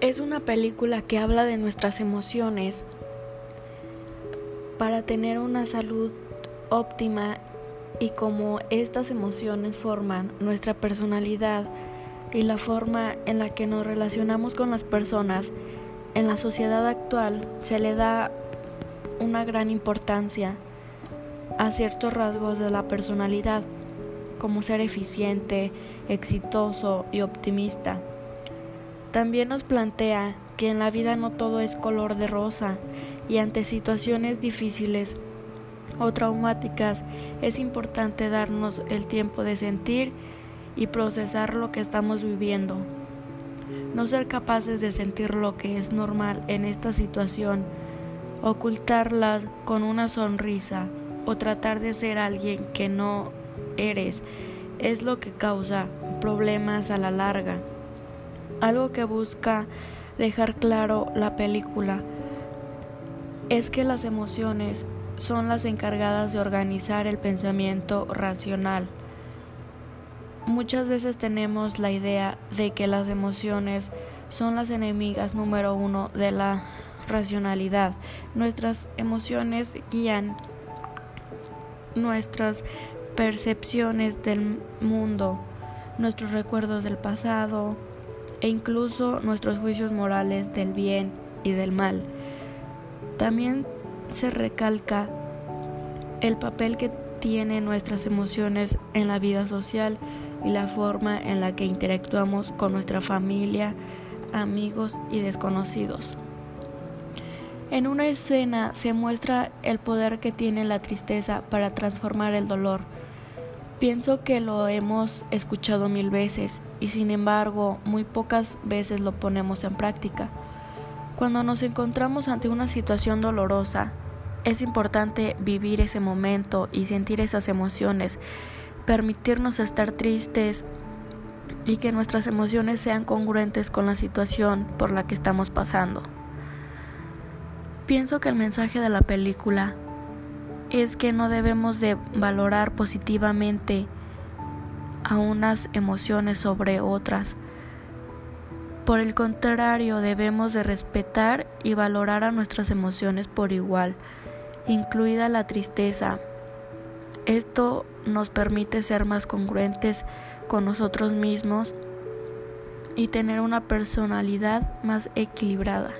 Es una película que habla de nuestras emociones para tener una salud óptima y cómo estas emociones forman nuestra personalidad y la forma en la que nos relacionamos con las personas. En la sociedad actual se le da una gran importancia a ciertos rasgos de la personalidad, como ser eficiente, exitoso y optimista. También nos plantea que en la vida no todo es color de rosa y ante situaciones difíciles o traumáticas es importante darnos el tiempo de sentir y procesar lo que estamos viviendo. No ser capaces de sentir lo que es normal en esta situación, ocultarla con una sonrisa o tratar de ser alguien que no eres es lo que causa problemas a la larga. Algo que busca dejar claro la película es que las emociones son las encargadas de organizar el pensamiento racional. Muchas veces tenemos la idea de que las emociones son las enemigas número uno de la racionalidad. Nuestras emociones guían nuestras percepciones del mundo, nuestros recuerdos del pasado e incluso nuestros juicios morales del bien y del mal. También se recalca el papel que tienen nuestras emociones en la vida social y la forma en la que interactuamos con nuestra familia, amigos y desconocidos. En una escena se muestra el poder que tiene la tristeza para transformar el dolor. Pienso que lo hemos escuchado mil veces y sin embargo muy pocas veces lo ponemos en práctica. Cuando nos encontramos ante una situación dolorosa, es importante vivir ese momento y sentir esas emociones, permitirnos estar tristes y que nuestras emociones sean congruentes con la situación por la que estamos pasando. Pienso que el mensaje de la película es que no debemos de valorar positivamente a unas emociones sobre otras. Por el contrario, debemos de respetar y valorar a nuestras emociones por igual, incluida la tristeza. Esto nos permite ser más congruentes con nosotros mismos y tener una personalidad más equilibrada.